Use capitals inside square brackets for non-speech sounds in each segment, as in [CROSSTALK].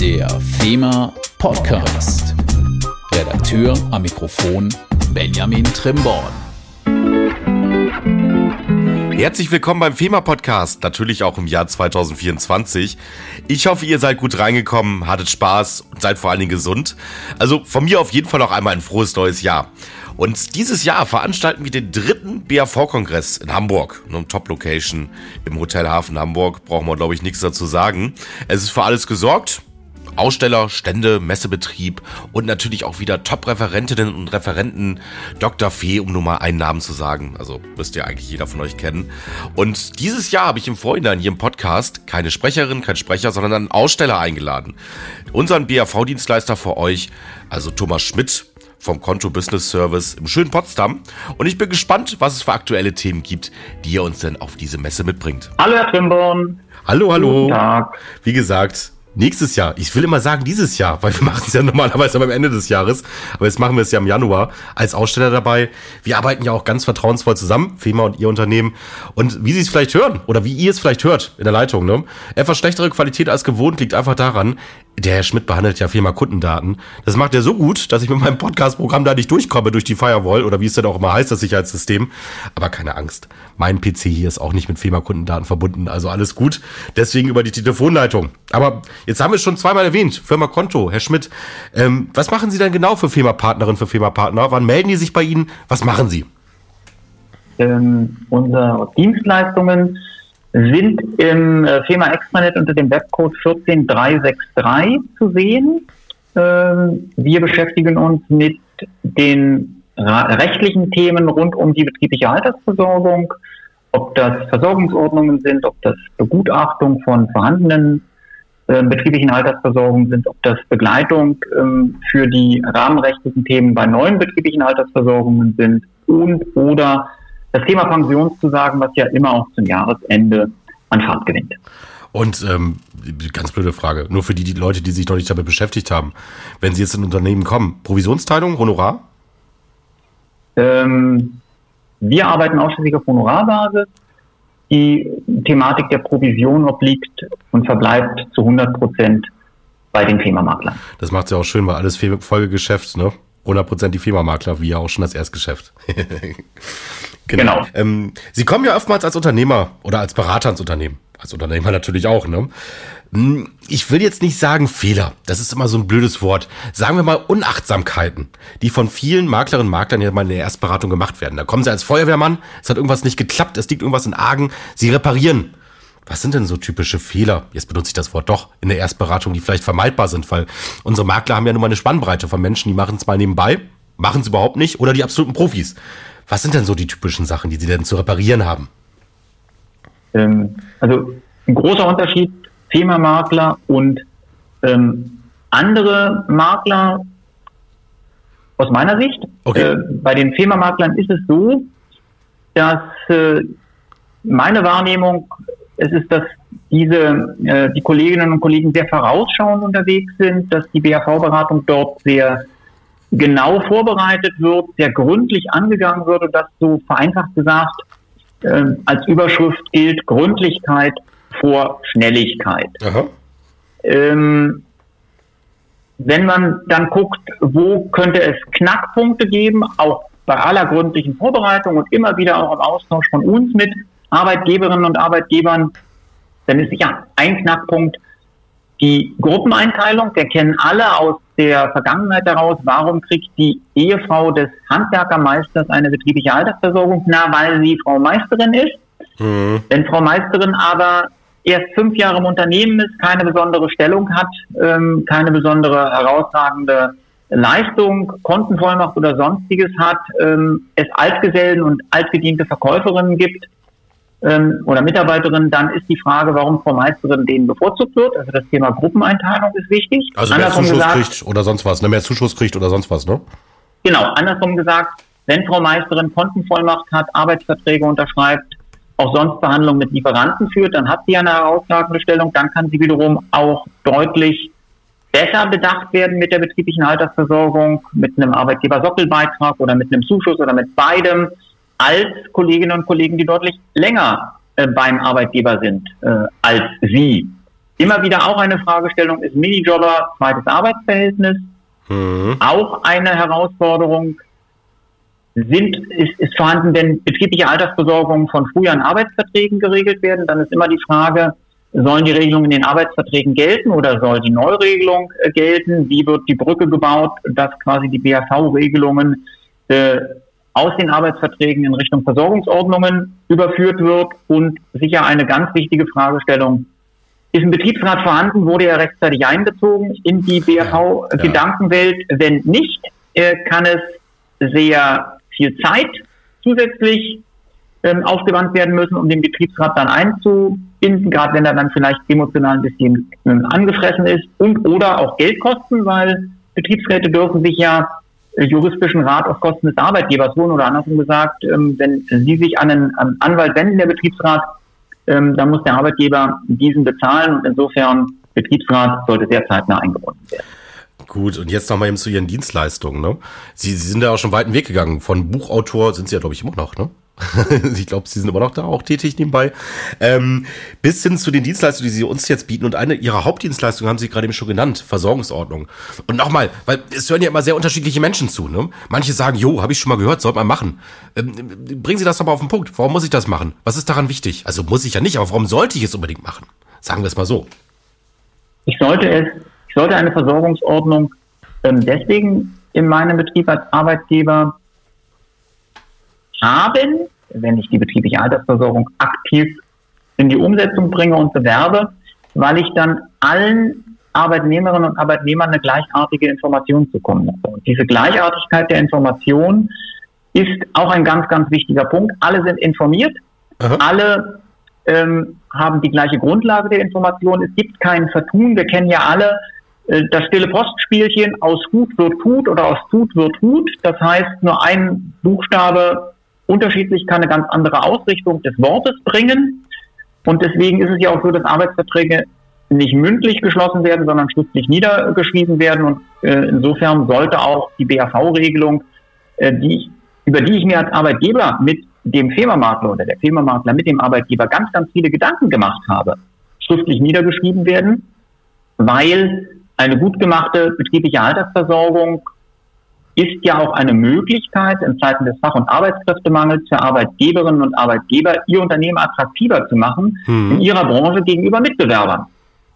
Der FEMA Podcast. Redakteur am Mikrofon Benjamin Trimborn. Herzlich willkommen beim FEMA Podcast, natürlich auch im Jahr 2024. Ich hoffe, ihr seid gut reingekommen, hattet Spaß und seid vor allen Dingen gesund. Also von mir auf jeden Fall auch einmal ein frohes neues Jahr. Und dieses Jahr veranstalten wir den dritten BAV-Kongress in Hamburg, eine Top-Location im Hotel Hafen Hamburg. Brauchen wir, glaube ich, nichts dazu sagen. Es ist für alles gesorgt. Aussteller, Stände, Messebetrieb und natürlich auch wieder Top-Referentinnen und Referenten. Dr. Fee, um nur mal einen Namen zu sagen. Also müsste ja eigentlich jeder von euch kennen. Und dieses Jahr habe ich im Vorhinein hier im Podcast keine Sprecherin, kein Sprecher, sondern einen Aussteller eingeladen. Unseren BAV-Dienstleister für euch, also Thomas Schmidt, vom Konto Business Service im schönen Potsdam. Und ich bin gespannt, was es für aktuelle Themen gibt, die ihr uns denn auf diese Messe mitbringt. Hallo, Herr Trimborn. Hallo, hallo. Guten Tag. Wie gesagt, nächstes Jahr. Ich will immer sagen dieses Jahr, weil wir [LAUGHS] machen es ja normalerweise am Ende des Jahres. Aber jetzt machen wir es ja im Januar als Aussteller dabei. Wir arbeiten ja auch ganz vertrauensvoll zusammen, FEMA und Ihr Unternehmen. Und wie Sie es vielleicht hören oder wie ihr es vielleicht hört in der Leitung, ne? Etwas schlechtere Qualität als gewohnt liegt einfach daran, der Herr Schmidt behandelt ja Firma Kundendaten. Das macht er so gut, dass ich mit meinem Podcast-Programm da nicht durchkomme durch die Firewall oder wie es denn auch immer heißt, das Sicherheitssystem. Aber keine Angst. Mein PC hier ist auch nicht mit Firma Kundendaten verbunden, also alles gut. Deswegen über die Telefonleitung. Aber jetzt haben wir es schon zweimal erwähnt. Firma Konto, Herr Schmidt. Ähm, was machen Sie denn genau für Firma-Partnerin, für Firma-Partner? Wann melden die sich bei Ihnen? Was machen Sie? Ähm, unsere Dienstleistungen sind im äh, Firma Extranet unter dem Webcode 14363 zu sehen. Ähm, wir beschäftigen uns mit den rechtlichen Themen rund um die betriebliche Altersversorgung, ob das Versorgungsordnungen sind, ob das Begutachtung von vorhandenen äh, betrieblichen Altersversorgungen sind, ob das Begleitung ähm, für die rahmenrechtlichen Themen bei neuen betrieblichen Altersversorgungen sind und oder das Thema Pensionszusagen, was ja immer auch zum Jahresende an Fahrt gewinnt. Und ähm, ganz blöde Frage, nur für die, die Leute, die sich noch nicht damit beschäftigt haben. Wenn Sie jetzt in ein Unternehmen kommen, Provisionsteilung, Honorar? Ähm, wir arbeiten ausschließlich auf Honorarbasis. Die Thematik der Provision obliegt und verbleibt zu 100 Prozent bei den Firmamakler. Das macht ja auch schön, weil alles Folgegeschäft, ne? 100% die Firmamakler, wie ja auch schon das Erstgeschäft. [LAUGHS] genau. genau. Ähm, Sie kommen ja oftmals als Unternehmer oder als Berater ins Unternehmen. Als Unternehmer natürlich auch, ne? Hm, ich will jetzt nicht sagen Fehler, das ist immer so ein blödes Wort. Sagen wir mal Unachtsamkeiten, die von vielen Maklerinnen und Maklern ja mal in der Erstberatung gemacht werden. Da kommen sie als Feuerwehrmann, es hat irgendwas nicht geklappt, es liegt irgendwas in Argen, sie reparieren. Was sind denn so typische Fehler? Jetzt benutze ich das Wort doch in der Erstberatung, die vielleicht vermeidbar sind, weil unsere Makler haben ja nun mal eine Spannbreite von Menschen, die machen es mal nebenbei, machen es überhaupt nicht oder die absoluten Profis. Was sind denn so die typischen Sachen, die sie denn zu reparieren haben? Ähm, also ein großer Unterschied FEMA-Makler und ähm, andere Makler aus meiner Sicht. Okay. Äh, bei den FEMA-Maklern ist es so, dass äh, meine Wahrnehmung es ist, dass diese, äh, die Kolleginnen und Kollegen sehr vorausschauend unterwegs sind, dass die BAV-Beratung dort sehr genau vorbereitet wird, sehr gründlich angegangen wird und das so vereinfacht gesagt äh, als Überschrift gilt Gründlichkeit vor Schnelligkeit. Ähm, wenn man dann guckt, wo könnte es Knackpunkte geben, auch bei aller gründlichen Vorbereitung und immer wieder auch im Austausch von uns mit Arbeitgeberinnen und Arbeitgebern, dann ist sicher ein Knackpunkt die Gruppeneinteilung. Wir kennen alle aus der Vergangenheit heraus, warum kriegt die Ehefrau des Handwerkermeisters eine betriebliche Altersversorgung? Na, weil sie Frau Meisterin ist. Mhm. Wenn Frau Meisterin aber erst fünf Jahre im Unternehmen ist, keine besondere Stellung hat, ähm, keine besondere herausragende Leistung, Kontenvollmacht oder sonstiges hat, ähm, es Altgesellen und altgediente Verkäuferinnen gibt, ähm, oder Mitarbeiterin, dann ist die Frage, warum Frau Meisterin denen bevorzugt wird. Also das Thema Gruppeneinteilung ist wichtig. Also mehr andersrum Zuschuss gesagt, kriegt oder sonst was, ne? mehr Zuschuss kriegt oder sonst was, ne? Genau, andersrum gesagt, wenn Frau Meisterin Kontenvollmacht hat, Arbeitsverträge unterschreibt, auch sonst Verhandlungen mit Lieferanten führt, dann hat sie eine herausragende Stellung, dann kann sie wiederum auch deutlich besser bedacht werden mit der betrieblichen Altersversorgung, mit einem Arbeitgebersockelbeitrag oder mit einem Zuschuss oder mit beidem als Kolleginnen und Kollegen, die deutlich länger äh, beim Arbeitgeber sind äh, als Sie. immer wieder auch eine Fragestellung ist Minijobber, zweites Arbeitsverhältnis. Mhm. Auch eine Herausforderung. Sind, ist, ist vorhanden, wenn betriebliche Altersversorgung von früheren Arbeitsverträgen geregelt werden, dann ist immer die Frage, sollen die Regelungen in den Arbeitsverträgen gelten oder soll die Neuregelung äh, gelten? Wie wird die Brücke gebaut, dass quasi die BAV-Regelungen äh, aus den Arbeitsverträgen in Richtung Versorgungsordnungen überführt wird? Und sicher eine ganz wichtige Fragestellung, ist ein Betriebsrat vorhanden, wurde er rechtzeitig einbezogen in die BAV-Gedankenwelt? Ja. Wenn nicht, äh, kann es sehr viel Zeit zusätzlich ähm, aufgewandt werden müssen, um den Betriebsrat dann einzubinden, gerade wenn er dann vielleicht emotional ein bisschen ähm, angefressen ist und oder auch Geldkosten, weil Betriebsräte dürfen sich ja juristischen Rat auf Kosten des Arbeitgebers holen oder andersrum gesagt, ähm, wenn Sie sich an einen, an Anwalt wenden, der Betriebsrat, ähm, dann muss der Arbeitgeber diesen bezahlen und insofern Betriebsrat sollte sehr zeitnah eingebunden werden. Gut, und jetzt nochmal eben zu Ihren Dienstleistungen. Ne? Sie, Sie sind ja auch schon weiten Weg gegangen. Von Buchautor sind Sie ja, glaube ich, immer noch, ne? [LAUGHS] ich glaube, Sie sind immer noch da auch tätig nebenbei. Ähm, bis hin zu den Dienstleistungen, die Sie uns jetzt bieten. Und eine Ihrer Hauptdienstleistungen haben Sie gerade eben schon genannt, Versorgungsordnung. Und nochmal, weil es hören ja immer sehr unterschiedliche Menschen zu. Ne? Manche sagen, jo, habe ich schon mal gehört, sollte man machen. Ähm, bringen Sie das doch mal auf den Punkt. Warum muss ich das machen? Was ist daran wichtig? Also muss ich ja nicht, aber warum sollte ich es unbedingt machen? Sagen wir es mal so. Ich sollte es, ich sollte eine Versorgungsordnung ähm, deswegen in meinem Betrieb als Arbeitgeber haben, wenn ich die betriebliche Altersversorgung aktiv in die Umsetzung bringe und bewerbe, weil ich dann allen Arbeitnehmerinnen und Arbeitnehmern eine gleichartige Information zukommen lasse. Und diese Gleichartigkeit der Information ist auch ein ganz, ganz wichtiger Punkt. Alle sind informiert, Aha. alle ähm, haben die gleiche Grundlage der Information. Es gibt kein Vertun. Wir kennen ja alle äh, das stille Postspielchen aus Hut wird Tut oder aus Tut wird Hut. Das heißt, nur ein Buchstabe unterschiedlich kann eine ganz andere Ausrichtung des Wortes bringen. Und deswegen ist es ja auch so, dass Arbeitsverträge nicht mündlich geschlossen werden, sondern schriftlich niedergeschrieben werden. Und äh, insofern sollte auch die BAV-Regelung, äh, über die ich mir als Arbeitgeber mit dem Firmamakler oder der Firmamakler mit dem Arbeitgeber ganz, ganz viele Gedanken gemacht habe, schriftlich niedergeschrieben werden, weil eine gut gemachte betriebliche Altersversorgung ist ja auch eine Möglichkeit, in Zeiten des Fach- und Arbeitskräftemangels für Arbeitgeberinnen und Arbeitgeber ihr Unternehmen attraktiver zu machen mhm. in ihrer Branche gegenüber Mitbewerbern.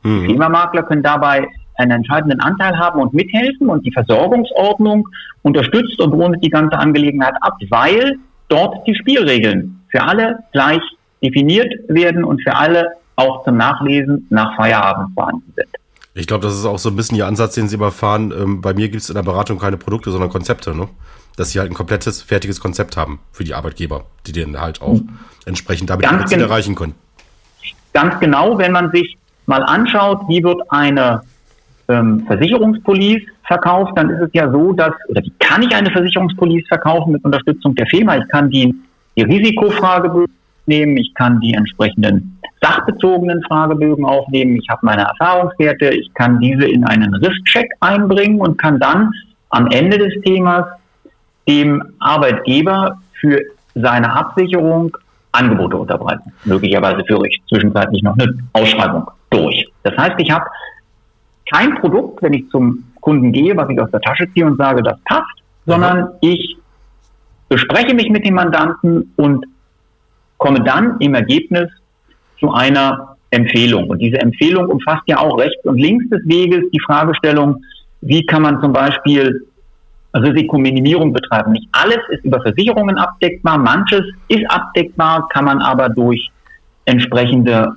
Mhm. Klimamakler können dabei einen entscheidenden Anteil haben und mithelfen und die Versorgungsordnung unterstützt und rundet die ganze Angelegenheit ab, weil dort die Spielregeln für alle gleich definiert werden und für alle auch zum Nachlesen nach Feierabend vorhanden sind. Ich glaube, das ist auch so ein bisschen Ihr Ansatz, den Sie immer fahren. Ähm, bei mir gibt es in der Beratung keine Produkte, sondern Konzepte, ne? Dass Sie halt ein komplettes, fertiges Konzept haben für die Arbeitgeber, die den halt auch mhm. entsprechend damit ganz Ziel erreichen können. Ganz genau, wenn man sich mal anschaut, wie wird eine ähm, Versicherungspolice verkauft, dann ist es ja so, dass, oder wie kann ich eine Versicherungspolice verkaufen mit Unterstützung der Firma? Ich kann die, die Risikofrage nehmen, ich kann die entsprechenden sachbezogenen Fragebögen aufnehmen, ich habe meine Erfahrungswerte, ich kann diese in einen Risk-Check einbringen und kann dann am Ende des Themas dem Arbeitgeber für seine Absicherung Angebote unterbreiten. Möglicherweise führe ich zwischenzeitlich noch eine Ausschreibung durch. Das heißt, ich habe kein Produkt, wenn ich zum Kunden gehe, was ich aus der Tasche ziehe und sage, das passt, sondern ich bespreche mich mit dem Mandanten und komme dann im Ergebnis zu einer Empfehlung. Und diese Empfehlung umfasst ja auch rechts und links des Weges die Fragestellung, wie kann man zum Beispiel Risikominimierung betreiben. Nicht alles ist über Versicherungen abdeckbar, manches ist abdeckbar, kann man aber durch entsprechende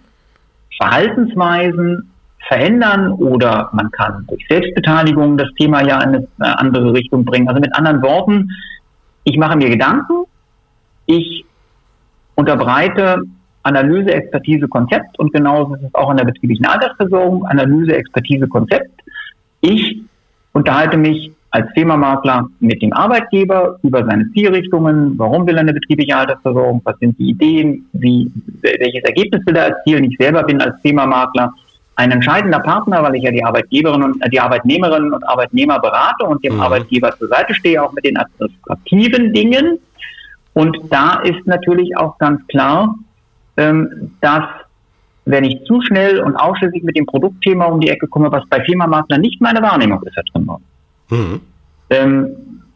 Verhaltensweisen verändern oder man kann durch Selbstbeteiligung das Thema ja in eine andere Richtung bringen. Also mit anderen Worten, ich mache mir Gedanken, ich unterbreite Analyse, Expertise, Konzept und genauso ist es auch in der betrieblichen Altersversorgung, Analyse, Expertise, Konzept. Ich unterhalte mich als Firmamakler mit dem Arbeitgeber über seine Zielrichtungen, warum will er eine betriebliche Altersversorgung, was sind die Ideen, wie, welches Ergebnis will er erzielen. Ich selber bin als Firmamakler ein entscheidender Partner, weil ich ja die Arbeitgeberinnen und äh, die Arbeitnehmerinnen und Arbeitnehmer berate und dem mhm. Arbeitgeber zur Seite stehe, auch mit den administrativen Dingen. Und da ist natürlich auch ganz klar, dass wenn ich zu schnell und ausschließlich mit dem Produktthema um die Ecke komme, was bei Firmamakler nicht meine Wahrnehmung ist, Herr Trimmer. Mhm. Ähm,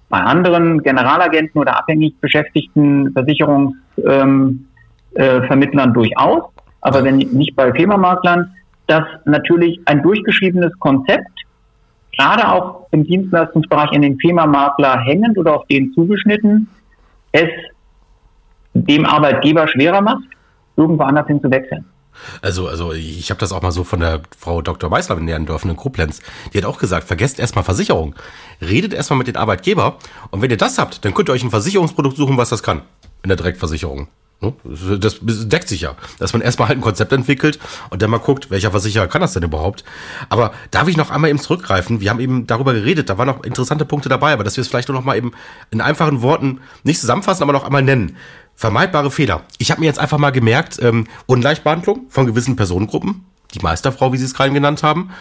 bei anderen Generalagenten oder abhängig beschäftigten Versicherungsvermittlern ähm, äh, durchaus, aber wenn nicht bei Firmamaklern, dass natürlich ein durchgeschriebenes Konzept, gerade auch im Dienstleistungsbereich in den Firmamakler hängend oder auf den zugeschnitten, es dem Arbeitgeber schwerer macht, irgendwo anders hin zu wechseln. Also, also ich habe das auch mal so von der Frau Dr. Meissler in Nerndorf in Koblenz. Die hat auch gesagt, vergesst erstmal Versicherung. Redet erstmal mit den Arbeitgeber und wenn ihr das habt, dann könnt ihr euch ein Versicherungsprodukt suchen, was das kann. In der Direktversicherung. Ne? Das deckt sich ja, dass man erstmal halt ein Konzept entwickelt und dann mal guckt, welcher Versicherer kann das denn überhaupt. Aber darf ich noch einmal eben zurückgreifen? Wir haben eben darüber geredet, da waren noch interessante Punkte dabei, aber dass wir es vielleicht nur noch mal eben in einfachen Worten nicht zusammenfassen, aber noch einmal nennen. Vermeidbare Fehler. Ich habe mir jetzt einfach mal gemerkt, ähm, Ungleichbehandlung von gewissen Personengruppen, die Meisterfrau, wie Sie es gerade genannt haben,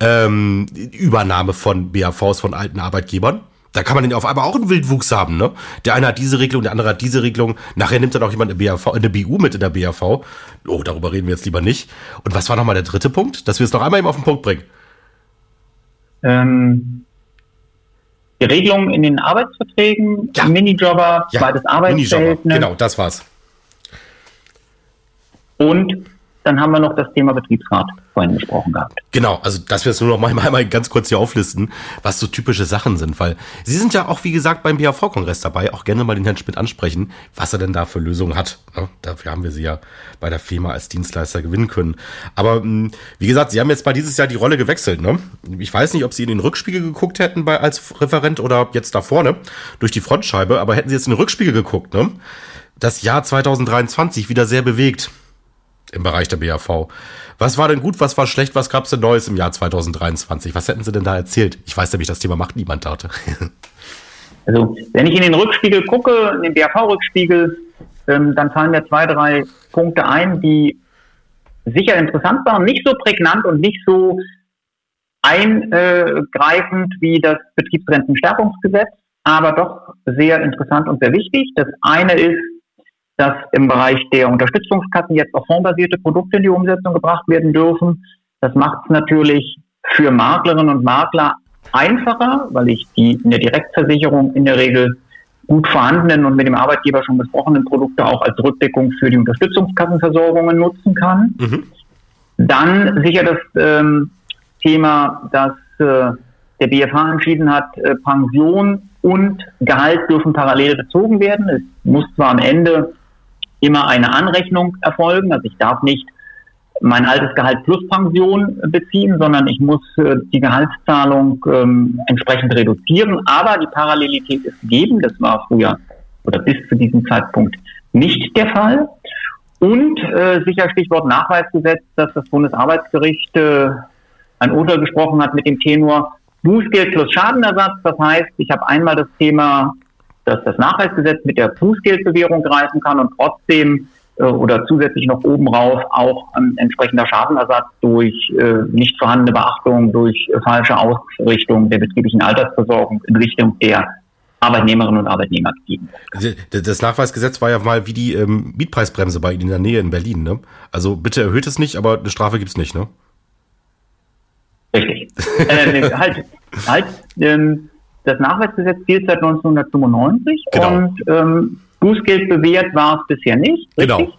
ähm, Übernahme von BAVs von alten Arbeitgebern, da kann man dann auf einmal auch einen Wildwuchs haben, ne? Der eine hat diese Regelung, der andere hat diese Regelung. Nachher nimmt dann auch jemand eine, BAV, eine BU mit in der BAV. Oh, darüber reden wir jetzt lieber nicht. Und was war nochmal der dritte Punkt? Dass wir es noch einmal eben auf den Punkt bringen. Ähm, die Regelung in den Arbeitsverträgen, ja. Minijobber, ja. zweites Arbeitsverhältnis. Genau, das war's. Und dann haben wir noch das Thema Betriebsrat vorhin besprochen gehabt. Genau, also dass wir es nur noch [LAUGHS] mal, mal ganz kurz hier auflisten, was so typische Sachen sind, weil Sie sind ja auch, wie gesagt, beim BAV-Kongress dabei, auch gerne mal den Herrn Schmidt ansprechen, was er denn da für Lösungen hat. Ja, dafür haben wir Sie ja bei der FEMA als Dienstleister gewinnen können. Aber hm, wie gesagt, Sie haben jetzt mal dieses Jahr die Rolle gewechselt. Ne? Ich weiß nicht, ob Sie in den Rückspiegel geguckt hätten bei, als Referent oder jetzt da vorne durch die Frontscheibe, aber hätten Sie jetzt in den Rückspiegel geguckt, ne? das Jahr 2023 wieder sehr bewegt im Bereich der BAV. Was war denn gut, was war schlecht, was gab es denn Neues im Jahr 2023? Was hätten Sie denn da erzählt? Ich weiß nämlich, das Thema macht niemand dort. [LAUGHS] Also, wenn ich in den Rückspiegel gucke, in den BAV-Rückspiegel, ähm, dann fallen mir zwei, drei Punkte ein, die sicher interessant waren, nicht so prägnant und nicht so eingreifend wie das Betriebsrentenstärkungsgesetz, aber doch sehr interessant und sehr wichtig. Das eine ist, dass im Bereich der Unterstützungskassen jetzt auch fondbasierte Produkte in die Umsetzung gebracht werden dürfen. Das macht es natürlich für Maklerinnen und Makler einfacher, weil ich die in der Direktversicherung in der Regel gut vorhandenen und mit dem Arbeitgeber schon besprochenen Produkte auch als Rückdeckung für die Unterstützungskassenversorgungen nutzen kann. Mhm. Dann sicher das ähm, Thema, dass äh, der BFH entschieden hat, äh, Pension und Gehalt dürfen parallel bezogen werden. Es muss zwar am Ende immer eine Anrechnung erfolgen. Also ich darf nicht mein altes Gehalt plus Pension beziehen, sondern ich muss äh, die Gehaltszahlung ähm, entsprechend reduzieren. Aber die Parallelität ist gegeben. Das war früher oder bis zu diesem Zeitpunkt nicht der Fall. Und äh, sicher Stichwort Nachweisgesetz, dass das Bundesarbeitsgericht äh, ein Urteil gesprochen hat mit dem Tenor Bußgeld plus Schadenersatz. Das heißt, ich habe einmal das Thema dass das Nachweisgesetz mit der Bußgeldbewährung greifen kann und trotzdem äh, oder zusätzlich noch oben rauf auch ein entsprechender Schadenersatz durch äh, nicht vorhandene Beachtung, durch äh, falsche Ausrichtung der betrieblichen Altersversorgung in Richtung der Arbeitnehmerinnen und Arbeitnehmer gegeben. Das Nachweisgesetz war ja mal wie die ähm, Mietpreisbremse bei Ihnen in der Nähe in Berlin. Ne? Also bitte erhöht es nicht, aber eine Strafe gibt es nicht, ne? Richtig. äh, halt, halt, ähm, das Nachweisgesetz gilt seit 1995 genau. und ähm, Bußgeld bewährt war es bisher nicht. Richtig? Genau.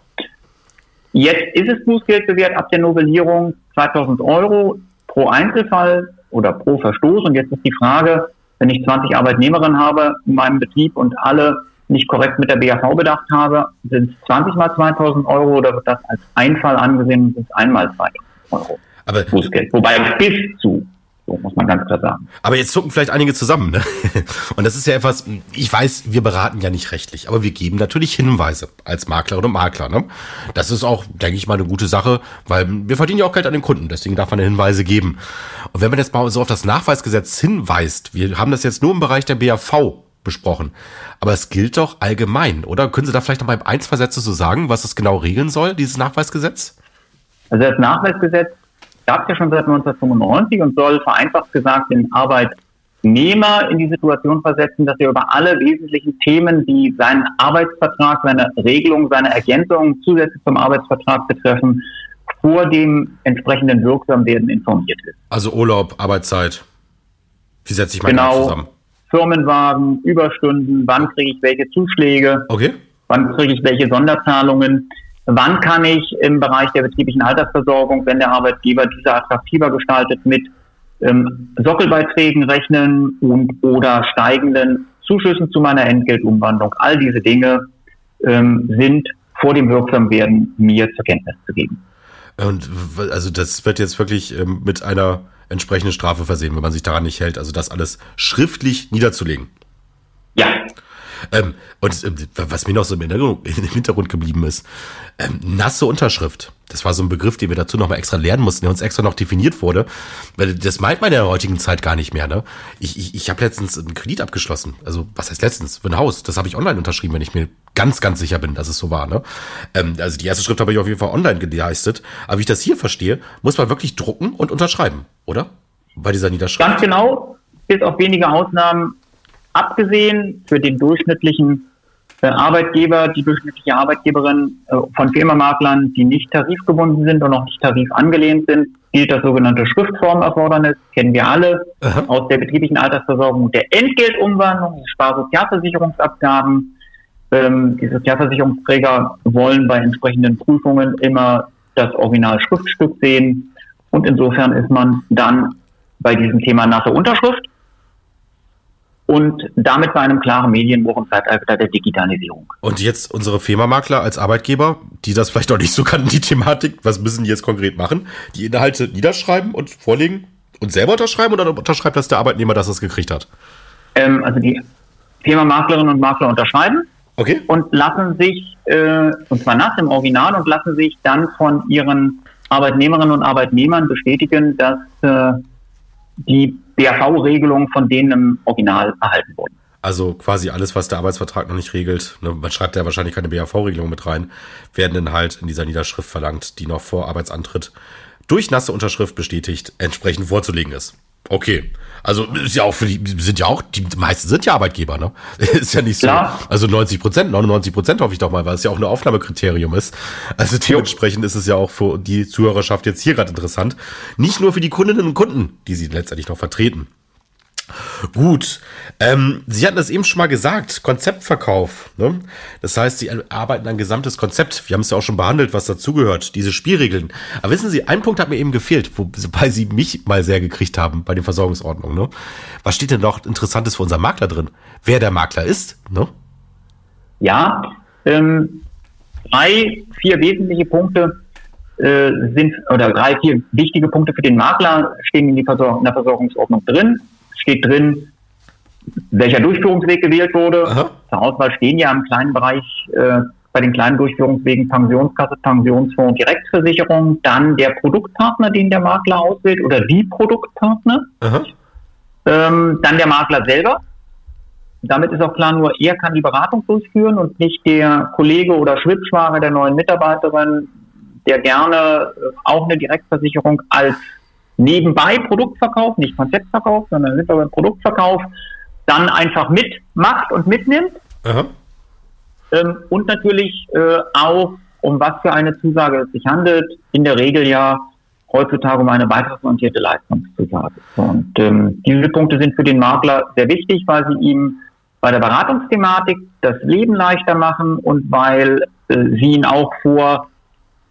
Jetzt ist es Bußgeld bewährt ab der Novellierung 2000 Euro pro Einzelfall oder pro Verstoß. Und jetzt ist die Frage, wenn ich 20 Arbeitnehmerinnen habe in meinem Betrieb und alle nicht korrekt mit der BAV bedacht habe, sind es 20 mal 2000 Euro oder wird das als Einfall angesehen und sind es einmal 2000 Euro Aber Bußgeld. Wobei bis zu so muss man ganz klar sagen. Aber jetzt zucken vielleicht einige zusammen. Ne? [LAUGHS] Und das ist ja etwas, ich weiß, wir beraten ja nicht rechtlich, aber wir geben natürlich Hinweise als Maklerin und Makler. Ne? Das ist auch, denke ich mal, eine gute Sache, weil wir verdienen ja auch Geld an den Kunden, deswegen darf man Hinweise geben. Und wenn man jetzt mal so auf das Nachweisgesetz hinweist, wir haben das jetzt nur im Bereich der BAV besprochen. Aber es gilt doch allgemein, oder? Können Sie da vielleicht noch mal ein, zwei Sätze so sagen, was das genau regeln soll, dieses Nachweisgesetz? Also das Nachweisgesetz gab es ja schon seit 1995 und soll vereinfacht gesagt den Arbeitnehmer in die Situation versetzen, dass er über alle wesentlichen Themen, die seinen Arbeitsvertrag, seine Regelung, seine Ergänzung zusätzlich zum Arbeitsvertrag betreffen, vor dem entsprechenden Wirksamwerden informiert ist. Also Urlaub, Arbeitszeit. Wie setze ich mein genau, zusammen? Firmenwagen, Überstunden, wann kriege ich welche Zuschläge? Okay. Wann kriege ich welche Sonderzahlungen? Wann kann ich im Bereich der betrieblichen Altersversorgung, wenn der Arbeitgeber diese attraktiver gestaltet, mit ähm, Sockelbeiträgen rechnen und oder steigenden Zuschüssen zu meiner Entgeltumwandlung? All diese Dinge ähm, sind vor dem Wirksamwerden mir zur Kenntnis zu geben. Und also das wird jetzt wirklich ähm, mit einer entsprechenden Strafe versehen, wenn man sich daran nicht hält. Also das alles schriftlich niederzulegen. Ähm, und äh, was mir noch so im Hintergrund, [LAUGHS] im Hintergrund geblieben ist, ähm, nasse Unterschrift. Das war so ein Begriff, den wir dazu nochmal extra lernen mussten, der uns extra noch definiert wurde. Weil das meint man in der heutigen Zeit gar nicht mehr. Ne? Ich, ich, ich habe letztens einen Kredit abgeschlossen. Also was heißt letztens? Für ein Haus. Das habe ich online unterschrieben, wenn ich mir ganz, ganz sicher bin, dass es so war. Ne? Ähm, also die erste Schrift habe ich auf jeden Fall online geleistet. Aber wie ich das hier verstehe, muss man wirklich drucken und unterschreiben, oder? Bei dieser Niederschrift. Ganz genau. Bis auf wenige Ausnahmen abgesehen für den durchschnittlichen äh, Arbeitgeber, die durchschnittliche Arbeitgeberin äh, von Firmamaklern, die nicht tarifgebunden sind und auch nicht tarifangelehnt sind, gilt das sogenannte Schriftformerfordernis, kennen wir alle, Aha. aus der betrieblichen Altersversorgung und der Entgeltumwandlung, die Sparsozialversicherungsabgaben. Ähm, die Sozialversicherungsträger wollen bei entsprechenden Prüfungen immer das Original-Schriftstück sehen und insofern ist man dann bei diesem Thema nasse Unterschrift und damit bei einem klaren Medienbruch im Zeitalter der Digitalisierung. Und jetzt unsere Firmamakler als Arbeitgeber, die das vielleicht auch nicht so kannten, die Thematik, was müssen die jetzt konkret machen? Die Inhalte niederschreiben und vorlegen und selber unterschreiben oder unterschreibt das der Arbeitnehmer, dass er es gekriegt hat? Ähm, also die Firmamaklerinnen und Makler unterschreiben okay. und lassen sich, äh, und zwar nass im Original, und lassen sich dann von ihren Arbeitnehmerinnen und Arbeitnehmern bestätigen, dass äh, die BAV-Regelungen von denen im Original erhalten wurden. Also quasi alles, was der Arbeitsvertrag noch nicht regelt, ne, man schreibt ja wahrscheinlich keine BAV-Regelung mit rein, werden dann halt in dieser Niederschrift verlangt, die noch vor Arbeitsantritt durch nasse Unterschrift bestätigt entsprechend vorzulegen ist. Okay. Also ist ja auch für die sind ja auch die meisten sind ja Arbeitgeber, ne? [LAUGHS] Ist ja nicht so. Klar. Also 90 Prozent, 99 Prozent hoffe ich doch mal, weil es ja auch ein Aufnahmekriterium ist. Also dementsprechend jo. ist es ja auch für die Zuhörerschaft jetzt hier gerade interessant. Nicht nur für die Kundinnen und Kunden, die sie letztendlich noch vertreten. Gut, ähm, Sie hatten es eben schon mal gesagt, Konzeptverkauf. Ne? Das heißt, Sie arbeiten ein gesamtes Konzept. Wir haben es ja auch schon behandelt, was dazugehört, diese Spielregeln. Aber wissen Sie, ein Punkt hat mir eben gefehlt, wobei Sie mich mal sehr gekriegt haben bei den Versorgungsordnungen. Ne? Was steht denn noch Interessantes für unseren Makler drin? Wer der Makler ist? Ne? Ja, ähm, drei, vier wesentliche Punkte äh, sind, oder drei, vier wichtige Punkte für den Makler stehen in, die Versorg in der Versorgungsordnung drin steht drin, welcher Durchführungsweg gewählt wurde. Aha. Zur Auswahl stehen ja im kleinen Bereich äh, bei den kleinen Durchführungswegen Pensionskasse, Pensionsfonds, Direktversicherung, dann der Produktpartner, den der Makler auswählt oder die Produktpartner, ähm, dann der Makler selber. Damit ist auch klar, nur er kann die Beratung durchführen und nicht der Kollege oder Schwibschwager der neuen Mitarbeiterin, der gerne äh, auch eine Direktversicherung als nebenbei Produktverkauf, nicht Konzeptverkauf, sondern sind wir beim Produktverkauf, dann einfach mitmacht und mitnimmt. Ähm, und natürlich äh, auch, um was für eine Zusage es sich handelt, in der Regel ja heutzutage um eine beitragsorientierte Leistungszusage. Und ähm, diese Punkte sind für den Makler sehr wichtig, weil sie ihm bei der Beratungsthematik das Leben leichter machen und weil äh, sie ihn auch vor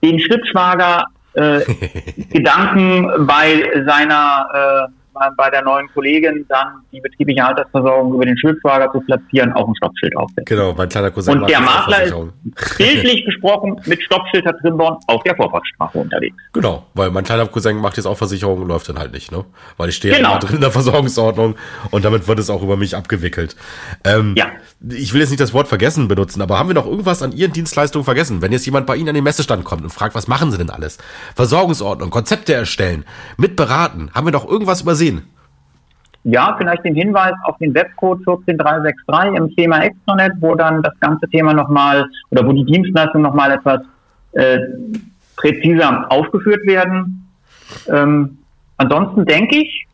den Schrittschwager äh, [LAUGHS] Gedanken bei seiner äh, bei der neuen Kollegin dann die betriebliche Altersversorgung über den Schildwager zu platzieren, auch ein Stoppschild aufsetzt. Genau, mein kleiner Cousin. Und der Makler ist [LAUGHS] bildlich gesprochen mit Stoppschild hat Trimborn auf der Vorfahrtsstraße unterwegs. Genau, weil mein kleiner Cousin macht jetzt auch Versicherung und läuft dann halt nicht, ne? Weil ich stehe genau. ja drin in der Versorgungsordnung und damit wird es auch über mich abgewickelt. Ähm, ja. Ich will jetzt nicht das Wort vergessen benutzen, aber haben wir noch irgendwas an Ihren Dienstleistungen vergessen? Wenn jetzt jemand bei Ihnen an den Messestand kommt und fragt, was machen Sie denn alles? Versorgungsordnung, Konzepte erstellen, mitberaten, haben wir noch irgendwas übersehen? Ja, vielleicht den Hinweis auf den Webcode 14363 im Thema Extranet, wo dann das ganze Thema nochmal oder wo die Dienstleistungen nochmal etwas äh, präziser aufgeführt werden. Ähm, ansonsten denke ich,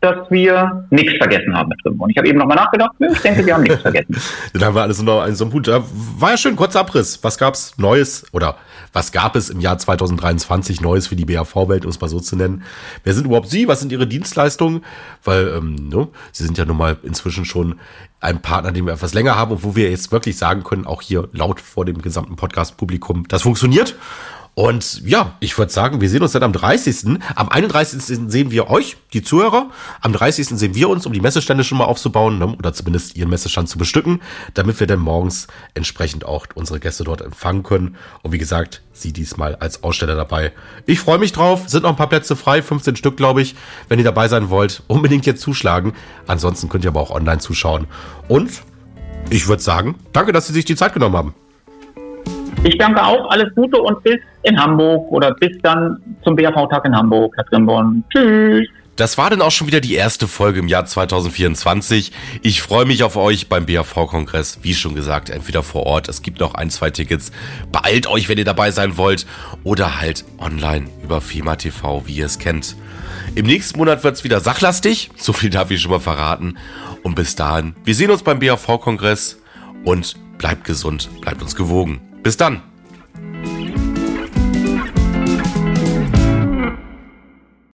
dass wir nichts vergessen haben mit. Und ich habe eben nochmal nachgedacht, ich denke, wir haben nichts vergessen. [LAUGHS] Dann haben wir alles noch in so einem Punkt. War ja schön, kurzer Abriss. Was gab's Neues oder was gab es im Jahr 2023 Neues für die BAV-Welt, um es mal so zu nennen? Wer sind überhaupt Sie? Was sind Ihre Dienstleistungen? Weil, ähm, ne, Sie sind ja nun mal inzwischen schon ein Partner, den wir etwas länger haben und wo wir jetzt wirklich sagen können, auch hier laut vor dem gesamten Podcast-Publikum, das funktioniert. Und ja, ich würde sagen, wir sehen uns dann am 30. Am 31. sehen wir euch, die Zuhörer. Am 30. sehen wir uns, um die Messestände schon mal aufzubauen ne? oder zumindest ihren Messestand zu bestücken, damit wir dann morgens entsprechend auch unsere Gäste dort empfangen können. Und wie gesagt, sie diesmal als Aussteller dabei. Ich freue mich drauf. Sind noch ein paar Plätze frei, 15 Stück, glaube ich. Wenn ihr dabei sein wollt, unbedingt jetzt zuschlagen. Ansonsten könnt ihr aber auch online zuschauen. Und ich würde sagen, danke, dass Sie sich die Zeit genommen haben. Ich danke auch, alles Gute und bis in Hamburg oder bis dann zum BAV-Tag in Hamburg, Herr Trimborn. Tschüss. Das war dann auch schon wieder die erste Folge im Jahr 2024. Ich freue mich auf euch beim BAV-Kongress. Wie schon gesagt, entweder vor Ort, es gibt noch ein, zwei Tickets. Beeilt euch, wenn ihr dabei sein wollt. Oder halt online über FEMA TV, wie ihr es kennt. Im nächsten Monat wird es wieder sachlastig. So viel darf ich schon mal verraten. Und bis dahin, wir sehen uns beim BAV-Kongress und bleibt gesund, bleibt uns gewogen. Bis dann.